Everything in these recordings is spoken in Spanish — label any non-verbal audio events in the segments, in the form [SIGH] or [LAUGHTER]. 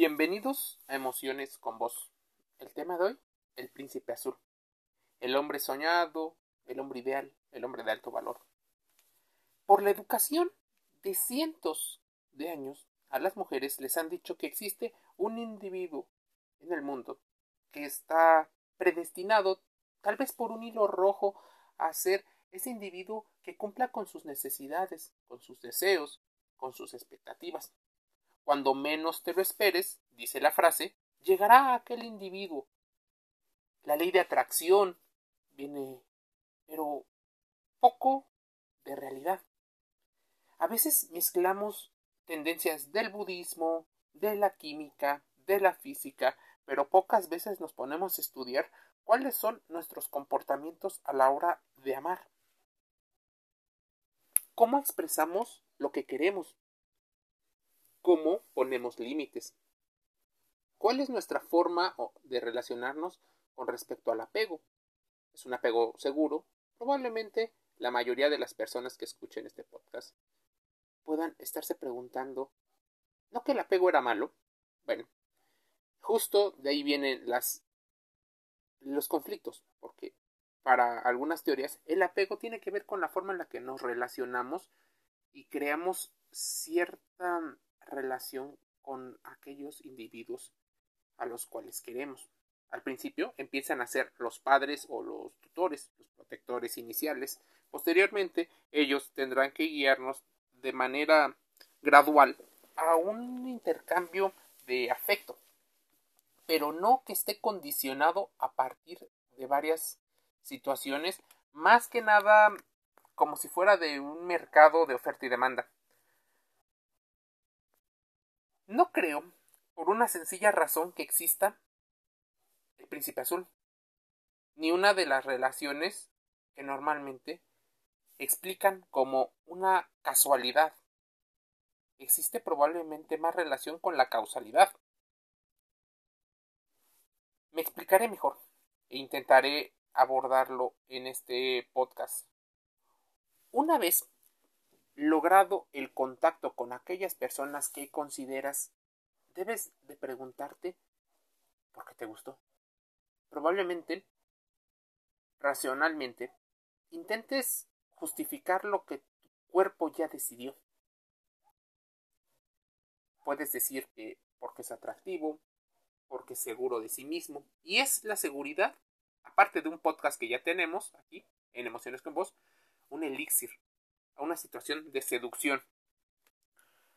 Bienvenidos a Emociones con Vos. El tema de hoy, el príncipe azul. El hombre soñado, el hombre ideal, el hombre de alto valor. Por la educación de cientos de años, a las mujeres les han dicho que existe un individuo en el mundo que está predestinado, tal vez por un hilo rojo, a ser ese individuo que cumpla con sus necesidades, con sus deseos, con sus expectativas. Cuando menos te lo esperes, dice la frase, llegará aquel individuo. La ley de atracción viene, pero poco de realidad. A veces mezclamos tendencias del budismo, de la química, de la física, pero pocas veces nos ponemos a estudiar cuáles son nuestros comportamientos a la hora de amar. ¿Cómo expresamos lo que queremos? Cómo ponemos límites. ¿Cuál es nuestra forma de relacionarnos con respecto al apego? ¿Es un apego seguro? Probablemente la mayoría de las personas que escuchen este podcast puedan estarse preguntando, ¿no que el apego era malo? Bueno, justo de ahí vienen las, los conflictos, porque para algunas teorías el apego tiene que ver con la forma en la que nos relacionamos y creamos cierta relación con aquellos individuos a los cuales queremos. Al principio empiezan a ser los padres o los tutores, los protectores iniciales. Posteriormente, ellos tendrán que guiarnos de manera gradual a un intercambio de afecto, pero no que esté condicionado a partir de varias situaciones, más que nada como si fuera de un mercado de oferta y demanda. No creo, por una sencilla razón, que exista el príncipe azul, ni una de las relaciones que normalmente explican como una casualidad. Existe probablemente más relación con la causalidad. Me explicaré mejor e intentaré abordarlo en este podcast. Una vez logrado el contacto con aquellas personas que consideras, debes de preguntarte por qué te gustó. Probablemente, racionalmente, intentes justificar lo que tu cuerpo ya decidió. Puedes decir que porque es atractivo, porque es seguro de sí mismo, y es la seguridad, aparte de un podcast que ya tenemos aquí, en Emociones con Vos, un elixir a una situación de seducción.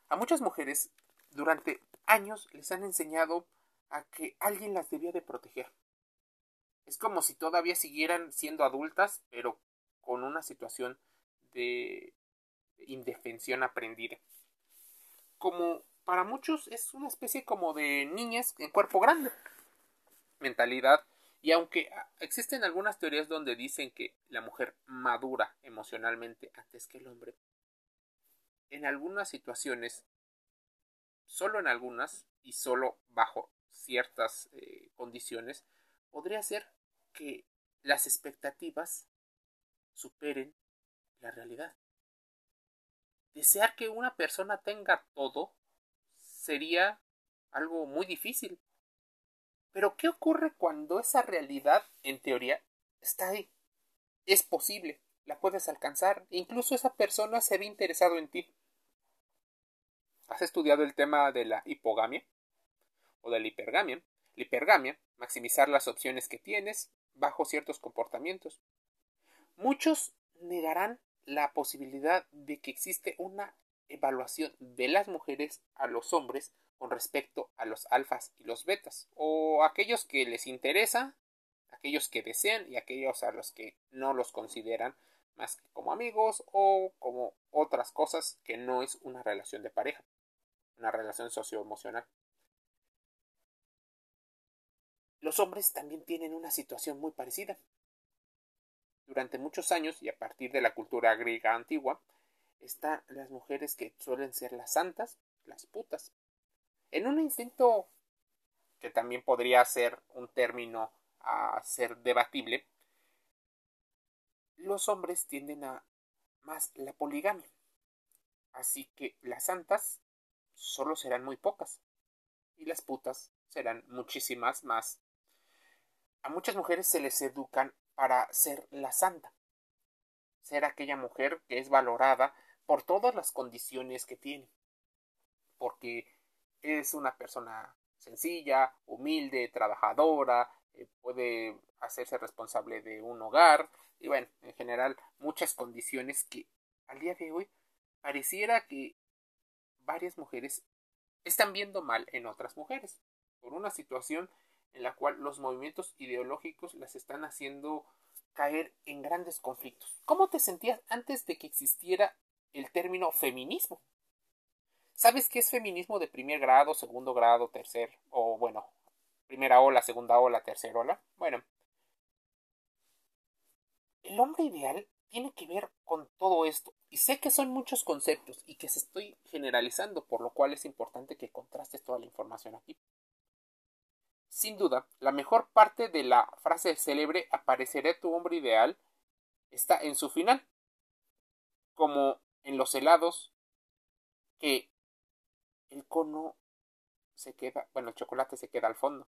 A muchas mujeres durante años les han enseñado a que alguien las debía de proteger. Es como si todavía siguieran siendo adultas, pero con una situación de indefensión aprendida. Como para muchos es una especie como de niñas en cuerpo grande. Mentalidad y aunque ah, existen algunas teorías donde dicen que la mujer madura emocionalmente antes que el hombre, en algunas situaciones, solo en algunas y solo bajo ciertas eh, condiciones, podría ser que las expectativas superen la realidad. Desear que una persona tenga todo sería algo muy difícil pero ¿qué ocurre cuando esa realidad, en teoría, está ahí? Es posible, la puedes alcanzar, incluso esa persona se ve interesado en ti. ¿Has estudiado el tema de la hipogamia? ¿O de la hipergamia? La hipergamia, maximizar las opciones que tienes bajo ciertos comportamientos. Muchos negarán la posibilidad de que existe una evaluación de las mujeres a los hombres con respecto a los alfas y los betas, o aquellos que les interesa, aquellos que desean y aquellos a los que no los consideran más que como amigos o como otras cosas que no es una relación de pareja, una relación socioemocional. Los hombres también tienen una situación muy parecida. Durante muchos años y a partir de la cultura griega antigua, están las mujeres que suelen ser las santas, las putas, en un instinto que también podría ser un término a ser debatible, los hombres tienden a más la poligamia. Así que las santas solo serán muy pocas. y las putas serán muchísimas más. A muchas mujeres se les educan para ser la santa, ser aquella mujer que es valorada por todas las condiciones que tiene, porque es una persona sencilla, humilde, trabajadora, eh, puede hacerse responsable de un hogar y bueno, en general muchas condiciones que al día de hoy pareciera que varias mujeres están viendo mal en otras mujeres por una situación en la cual los movimientos ideológicos las están haciendo caer en grandes conflictos. ¿Cómo te sentías antes de que existiera el término feminismo? ¿Sabes qué es feminismo de primer grado, segundo grado, tercer o bueno, primera ola, segunda ola, tercera ola? Bueno, el hombre ideal tiene que ver con todo esto. Y sé que son muchos conceptos y que se estoy generalizando, por lo cual es importante que contrastes toda la información aquí. Sin duda, la mejor parte de la frase célebre apareceré tu hombre ideal está en su final, como en los helados, que el cono se queda, bueno, el chocolate se queda al fondo,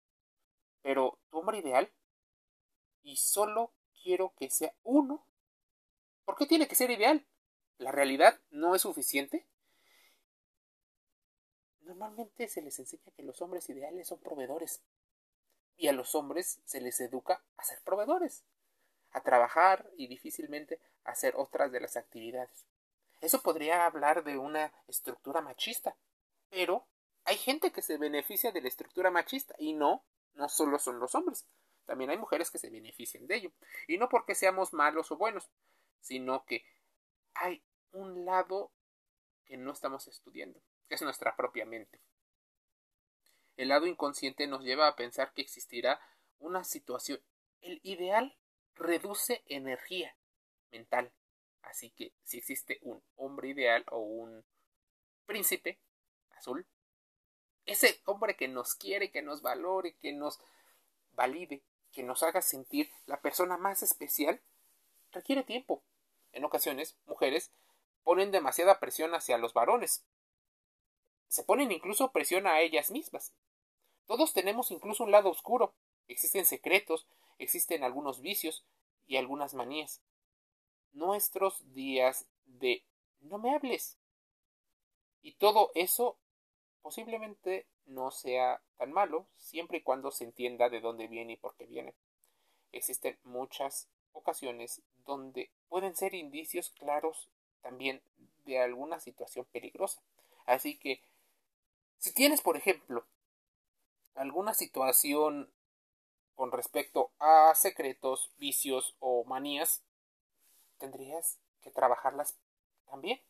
pero tu hombre ideal, y solo quiero que sea uno ¿Por qué tiene que ser ideal? ¿La realidad no es suficiente? Normalmente se les enseña que los hombres ideales son proveedores. Y a los hombres se les educa a ser proveedores, a trabajar y difícilmente a hacer otras de las actividades. Eso podría hablar de una estructura machista, pero hay gente que se beneficia de la estructura machista y no, no solo son los hombres, también hay mujeres que se benefician de ello. Y no porque seamos malos o buenos, sino que hay un lado que no estamos estudiando, que es nuestra propia mente. El lado inconsciente nos lleva a pensar que existirá una situación. El ideal reduce energía mental. Así que si existe un hombre ideal o un príncipe azul, ese hombre que nos quiere, que nos valore, que nos valide, que nos haga sentir la persona más especial, requiere tiempo, en ocasiones, mujeres ponen demasiada presión hacia los varones. Se ponen incluso presión a ellas mismas. Todos tenemos incluso un lado oscuro. Existen secretos, existen algunos vicios y algunas manías. Nuestros días de no me hables. Y todo eso posiblemente no sea tan malo siempre y cuando se entienda de dónde viene y por qué viene. Existen muchas ocasiones donde pueden ser indicios claros también de alguna situación peligrosa. Así que, si tienes, por ejemplo, alguna situación con respecto a secretos, vicios o manías, tendrías que trabajarlas también.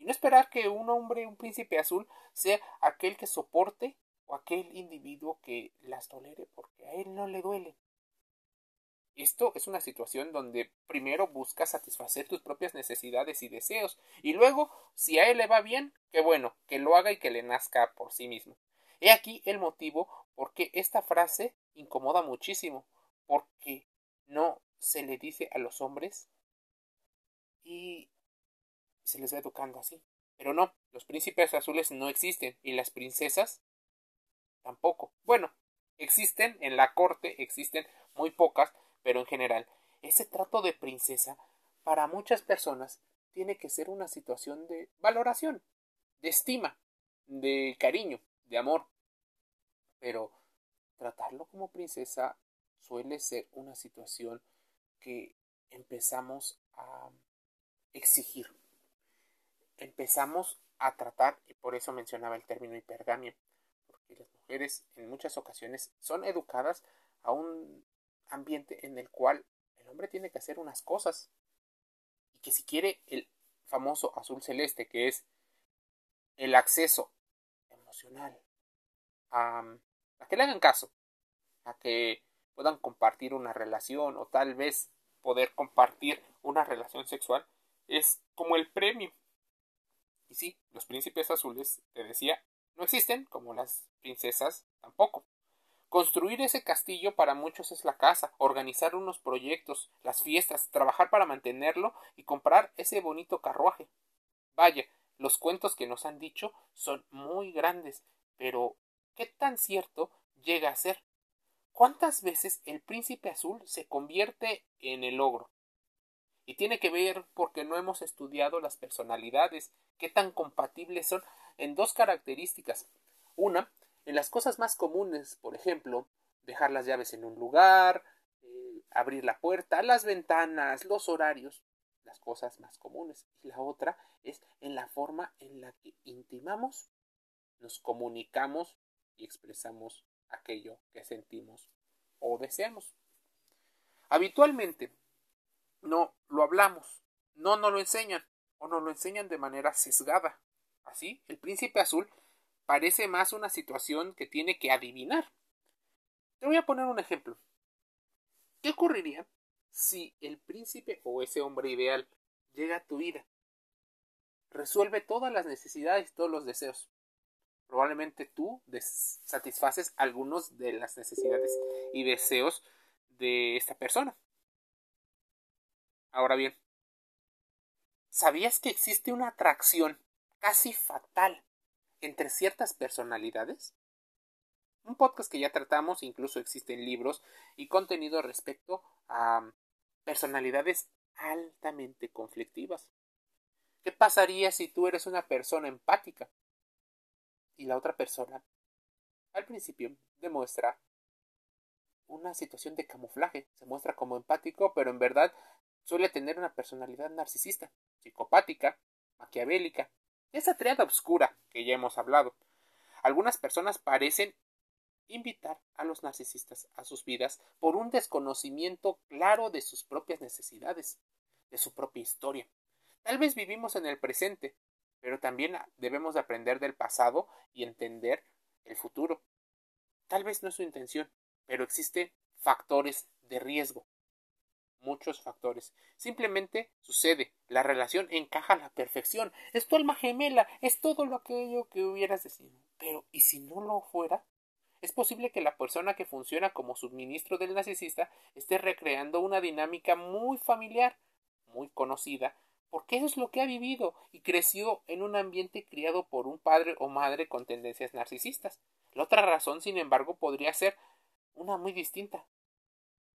Y no esperar que un hombre, un príncipe azul, sea aquel que soporte o aquel individuo que las tolere porque a él no le duele. Esto es una situación donde primero buscas satisfacer tus propias necesidades y deseos, y luego, si a él le va bien, qué bueno, que lo haga y que le nazca por sí mismo. He aquí el motivo por qué esta frase incomoda muchísimo, porque no se le dice a los hombres y se les va educando así. Pero no, los príncipes azules no existen y las princesas tampoco. Bueno, existen en la corte, existen muy pocas, pero en general, ese trato de princesa para muchas personas tiene que ser una situación de valoración, de estima, de cariño, de amor. Pero tratarlo como princesa suele ser una situación que empezamos a exigir. Empezamos a tratar, y por eso mencionaba el término hipergamia, porque las mujeres en muchas ocasiones son educadas a un ambiente en el cual el hombre tiene que hacer unas cosas. Y que si quiere el famoso azul celeste que es el acceso emocional a, a que le hagan caso a que puedan compartir una relación o tal vez poder compartir una relación sexual es como el premio y sí, los príncipes azules, te decía, no existen como las princesas tampoco. Construir ese castillo para muchos es la casa, organizar unos proyectos, las fiestas, trabajar para mantenerlo y comprar ese bonito carruaje. Vaya, los cuentos que nos han dicho son muy grandes, pero ¿Qué tan cierto llega a ser? ¿Cuántas veces el príncipe azul se convierte en el ogro? Y tiene que ver porque no hemos estudiado las personalidades, qué tan compatibles son en dos características. Una, en las cosas más comunes, por ejemplo, dejar las llaves en un lugar, eh, abrir la puerta, las ventanas, los horarios, las cosas más comunes. Y la otra es en la forma en la que intimamos, nos comunicamos y expresamos aquello que sentimos o deseamos. Habitualmente no lo hablamos, no nos lo enseñan o nos lo enseñan de manera sesgada. Así, el príncipe azul parece más una situación que tiene que adivinar. Te voy a poner un ejemplo. ¿Qué ocurriría si el príncipe o ese hombre ideal llega a tu vida? Resuelve todas las necesidades y todos los deseos probablemente tú satisfaces algunos de las necesidades y deseos de esta persona. Ahora bien, ¿sabías que existe una atracción casi fatal entre ciertas personalidades? Un podcast que ya tratamos, incluso existen libros y contenido respecto a personalidades altamente conflictivas. ¿Qué pasaría si tú eres una persona empática? y la otra persona al principio demuestra una situación de camuflaje, se muestra como empático, pero en verdad suele tener una personalidad narcisista, psicopática, maquiavélica, esa triada oscura que ya hemos hablado. Algunas personas parecen invitar a los narcisistas a sus vidas por un desconocimiento claro de sus propias necesidades, de su propia historia. Tal vez vivimos en el presente, pero también debemos de aprender del pasado y entender el futuro. Tal vez no es su intención, pero existen factores de riesgo. Muchos factores. Simplemente sucede. La relación encaja a la perfección. Es tu alma gemela. Es todo lo aquello que hubieras decidido. Pero, ¿y si no lo fuera? Es posible que la persona que funciona como suministro del narcisista esté recreando una dinámica muy familiar, muy conocida, porque eso es lo que ha vivido y creció en un ambiente criado por un padre o madre con tendencias narcisistas. La otra razón, sin embargo, podría ser una muy distinta.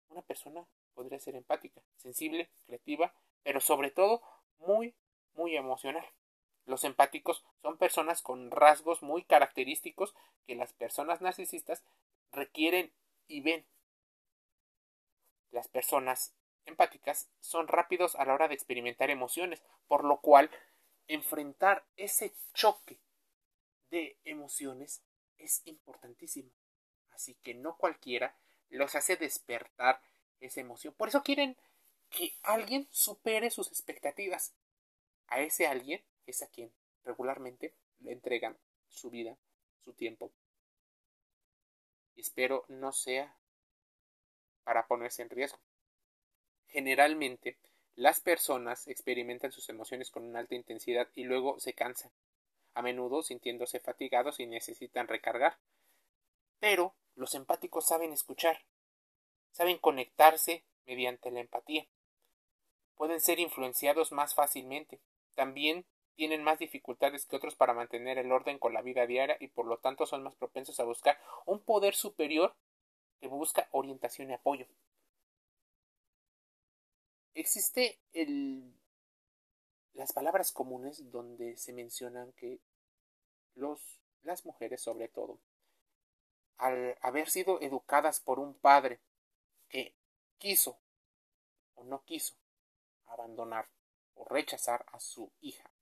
Una persona podría ser empática, sensible, creativa, pero sobre todo muy, muy emocional. Los empáticos son personas con rasgos muy característicos que las personas narcisistas requieren y ven. Las personas empáticas son rápidos a la hora de experimentar emociones, por lo cual enfrentar ese choque de emociones es importantísimo. Así que no cualquiera los hace despertar esa emoción. Por eso quieren que alguien supere sus expectativas. A ese alguien es a quien regularmente le entregan su vida, su tiempo. Y espero no sea para ponerse en riesgo. Generalmente, las personas experimentan sus emociones con una alta intensidad y luego se cansan, a menudo sintiéndose fatigados y necesitan recargar. Pero los empáticos saben escuchar, saben conectarse mediante la empatía. Pueden ser influenciados más fácilmente. También tienen más dificultades que otros para mantener el orden con la vida diaria y por lo tanto son más propensos a buscar un poder superior que busca orientación y apoyo existe el, las palabras comunes donde se mencionan que los, las mujeres sobre todo, al haber sido educadas por un padre que quiso o no quiso abandonar o rechazar a su hija,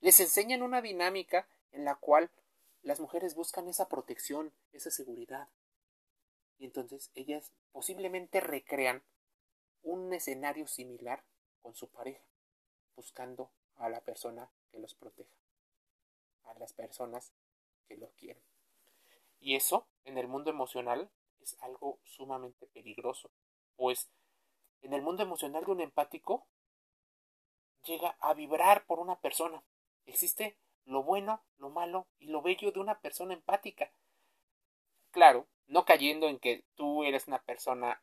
les enseñan una dinámica en la cual las mujeres buscan esa protección, esa seguridad. Y entonces ellas posiblemente recrean un escenario similar con su pareja, buscando a la persona que los proteja, a las personas que los quieren. Y eso, en el mundo emocional, es algo sumamente peligroso, pues en el mundo emocional de un empático llega a vibrar por una persona. Existe lo bueno, lo malo y lo bello de una persona empática. Claro, no cayendo en que tú eres una persona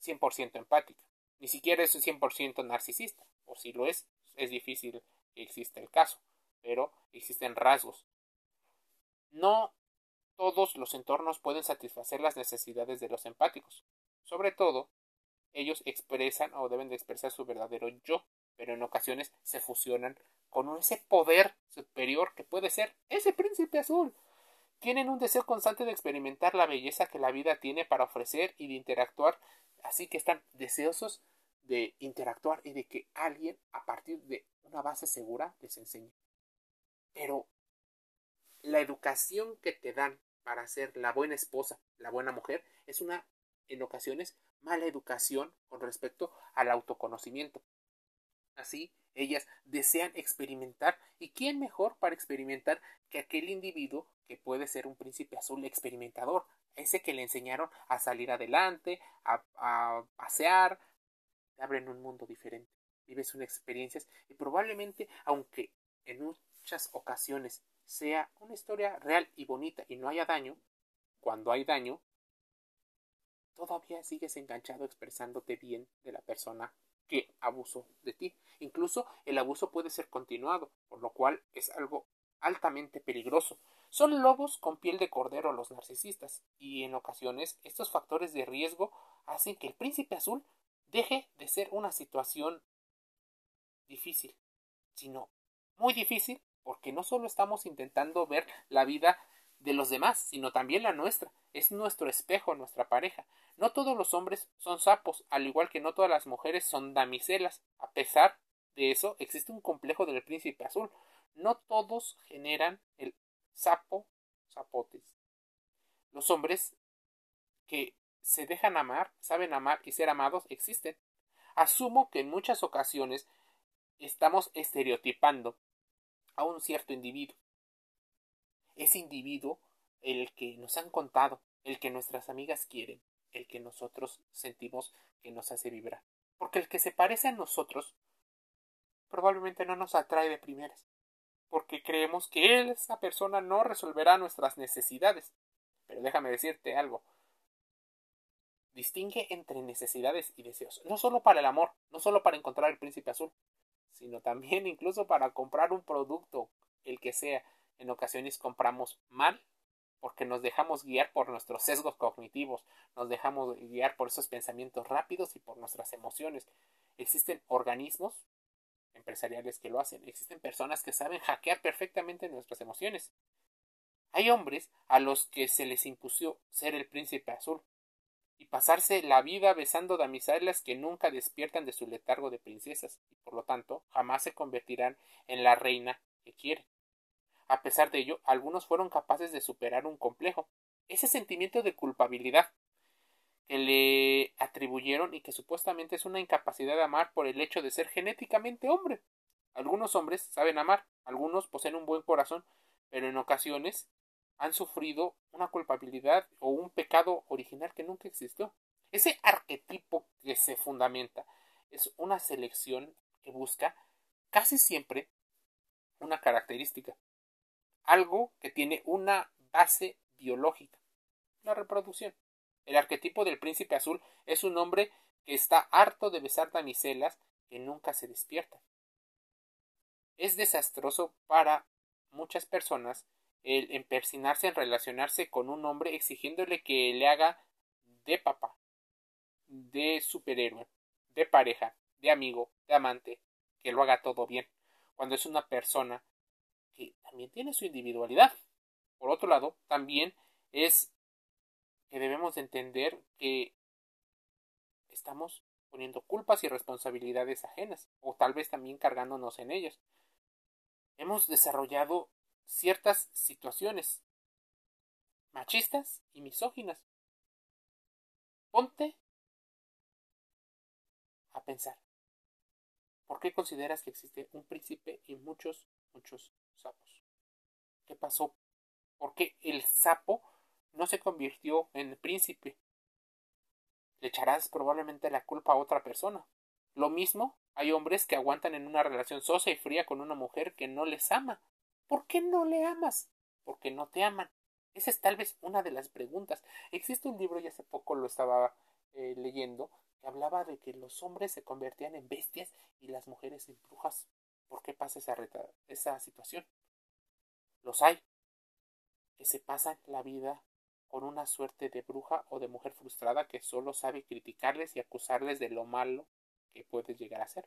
100% empática. Ni siquiera es un 100% narcisista, o si lo es, es difícil que exista el caso, pero existen rasgos. No todos los entornos pueden satisfacer las necesidades de los empáticos. Sobre todo, ellos expresan o deben de expresar su verdadero yo, pero en ocasiones se fusionan con ese poder superior que puede ser ese príncipe azul. Tienen un deseo constante de experimentar la belleza que la vida tiene para ofrecer y de interactuar, así que están deseosos de interactuar y de que alguien, a partir de una base segura, les enseñe. Pero la educación que te dan para ser la buena esposa, la buena mujer, es una, en ocasiones, mala educación con respecto al autoconocimiento. Así, ellas desean experimentar, y quién mejor para experimentar que aquel individuo que puede ser un príncipe azul experimentador, ese que le enseñaron a salir adelante, a, a pasear, te abren un mundo diferente, vives unas experiencias y probablemente, aunque en muchas ocasiones sea una historia real y bonita y no haya daño, cuando hay daño, todavía sigues enganchado expresándote bien de la persona que abusó de ti. Incluso el abuso puede ser continuado, por lo cual es algo altamente peligroso. Son lobos con piel de cordero los narcisistas, y en ocasiones estos factores de riesgo hacen que el príncipe azul deje de ser una situación difícil, sino muy difícil porque no solo estamos intentando ver la vida de los demás, sino también la nuestra. Es nuestro espejo, nuestra pareja. No todos los hombres son sapos, al igual que no todas las mujeres son damiselas. A pesar de eso, existe un complejo del príncipe azul. No todos generan el sapo zapotes. Los hombres que se dejan amar, saben amar y ser amados existen. Asumo que en muchas ocasiones estamos estereotipando a un cierto individuo. Ese individuo, el que nos han contado, el que nuestras amigas quieren, el que nosotros sentimos que nos hace vibrar. Porque el que se parece a nosotros probablemente no nos atrae de primeras, porque creemos que esa persona, no resolverá nuestras necesidades. Pero déjame decirte algo. Distingue entre necesidades y deseos, no solo para el amor, no solo para encontrar el príncipe azul, sino también [LAUGHS] incluso para comprar un producto, el que sea. En ocasiones compramos mal porque nos dejamos guiar por nuestros sesgos cognitivos, nos dejamos guiar por esos pensamientos rápidos y por nuestras emociones. Existen organismos empresariales que lo hacen, existen personas que saben hackear perfectamente nuestras emociones. Hay hombres a los que se les impuso ser el príncipe azul, y pasarse la vida besando damiselas que nunca despiertan de su letargo de princesas y por lo tanto jamás se convertirán en la reina que quieren. A pesar de ello, algunos fueron capaces de superar un complejo, ese sentimiento de culpabilidad que le atribuyeron y que supuestamente es una incapacidad de amar por el hecho de ser genéticamente hombre. Algunos hombres saben amar, algunos poseen un buen corazón, pero en ocasiones han sufrido una culpabilidad o un pecado original que nunca existió. Ese arquetipo que se fundamenta es una selección que busca casi siempre una característica, algo que tiene una base biológica, la reproducción. El arquetipo del príncipe azul es un hombre que está harto de besar damiselas que nunca se despiertan. Es desastroso para muchas personas el empersinarse en relacionarse con un hombre exigiéndole que le haga de papá, de superhéroe, de pareja, de amigo, de amante, que lo haga todo bien, cuando es una persona que también tiene su individualidad. Por otro lado, también es que debemos entender que estamos poniendo culpas y responsabilidades ajenas, o tal vez también cargándonos en ellas. Hemos desarrollado ciertas situaciones machistas y misóginas. Ponte a pensar. ¿Por qué consideras que existe un príncipe y muchos, muchos sapos? ¿Qué pasó? ¿Por qué el sapo no se convirtió en príncipe? Le echarás probablemente la culpa a otra persona. Lo mismo, hay hombres que aguantan en una relación sosa y fría con una mujer que no les ama ¿Por qué no le amas? Porque no te aman. Esa es tal vez una de las preguntas. Existe un libro, y hace poco lo estaba eh, leyendo, que hablaba de que los hombres se convertían en bestias y las mujeres en brujas. ¿Por qué pasa esa, esa situación? Los hay. que se pasan la vida con una suerte de bruja o de mujer frustrada que solo sabe criticarles y acusarles de lo malo que puede llegar a ser.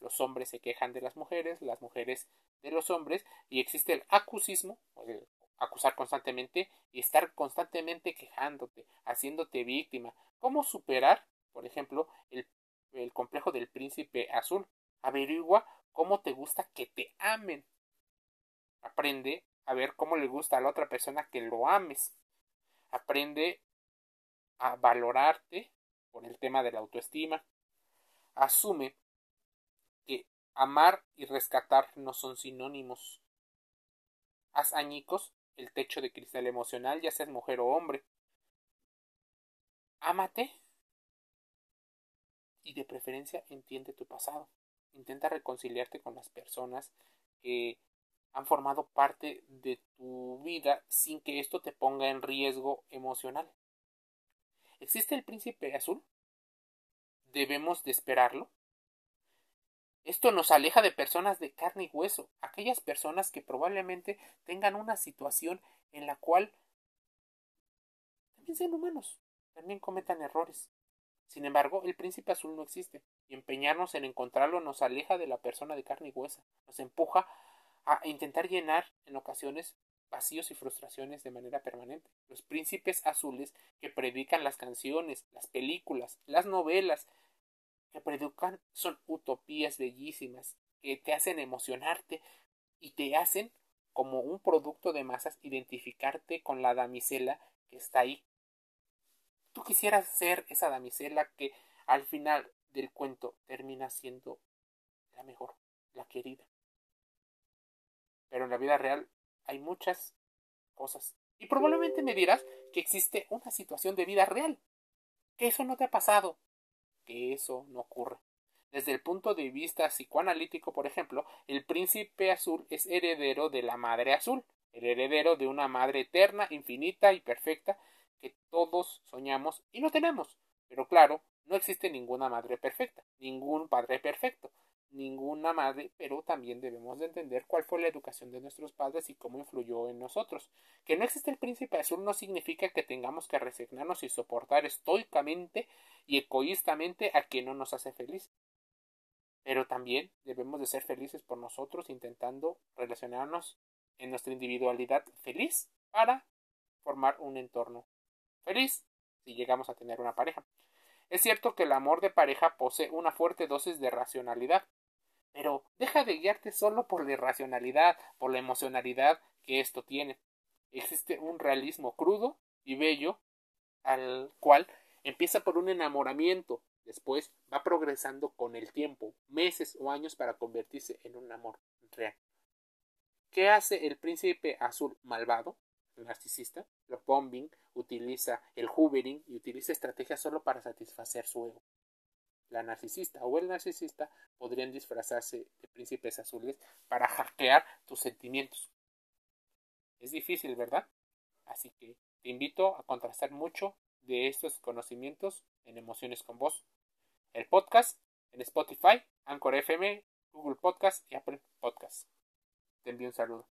Los hombres se quejan de las mujeres, las mujeres de los hombres, y existe el acusismo, el acusar constantemente y estar constantemente quejándote, haciéndote víctima. ¿Cómo superar, por ejemplo, el, el complejo del príncipe azul? Averigua cómo te gusta que te amen. Aprende a ver cómo le gusta a la otra persona que lo ames. Aprende a valorarte por el tema de la autoestima. Asume amar y rescatar no son sinónimos. Haz añicos el techo de cristal emocional, ya seas mujer o hombre. Ámate y de preferencia entiende tu pasado. Intenta reconciliarte con las personas que han formado parte de tu vida sin que esto te ponga en riesgo emocional. ¿Existe el príncipe azul? ¿Debemos de esperarlo? Esto nos aleja de personas de carne y hueso, aquellas personas que probablemente tengan una situación en la cual también sean humanos, también cometan errores. Sin embargo, el príncipe azul no existe, y empeñarnos en encontrarlo nos aleja de la persona de carne y hueso, nos empuja a intentar llenar en ocasiones vacíos y frustraciones de manera permanente. Los príncipes azules que predican las canciones, las películas, las novelas, que predican son utopías bellísimas que te hacen emocionarte y te hacen como un producto de masas identificarte con la damisela que está ahí. Tú quisieras ser esa damisela que al final del cuento termina siendo la mejor, la querida. Pero en la vida real hay muchas cosas. Y probablemente me dirás que existe una situación de vida real, que eso no te ha pasado, que eso no ocurre. Desde el punto de vista psicoanalítico, por ejemplo, el príncipe azul es heredero de la madre azul, el heredero de una madre eterna, infinita y perfecta que todos soñamos y no tenemos. Pero claro, no existe ninguna madre perfecta, ningún padre perfecto ninguna madre, pero también debemos de entender cuál fue la educación de nuestros padres y cómo influyó en nosotros. Que no existe el príncipe azul no significa que tengamos que resignarnos y soportar estoicamente y egoístamente a quien no nos hace feliz. Pero también debemos de ser felices por nosotros intentando relacionarnos en nuestra individualidad feliz para formar un entorno feliz si llegamos a tener una pareja. Es cierto que el amor de pareja posee una fuerte dosis de racionalidad, pero deja de guiarte solo por la irracionalidad, por la emocionalidad que esto tiene. Existe un realismo crudo y bello al cual empieza por un enamoramiento, después va progresando con el tiempo, meses o años para convertirse en un amor real. ¿Qué hace el príncipe azul malvado, el narcisista? Lo bombing, utiliza el hoovering y utiliza estrategias solo para satisfacer su ego la narcisista o el narcisista podrían disfrazarse de príncipes azules para hackear tus sentimientos. Es difícil, ¿verdad? Así que te invito a contrastar mucho de estos conocimientos en Emociones con Voz. El podcast en Spotify, Anchor FM, Google Podcast y Apple Podcast. Te envío un saludo.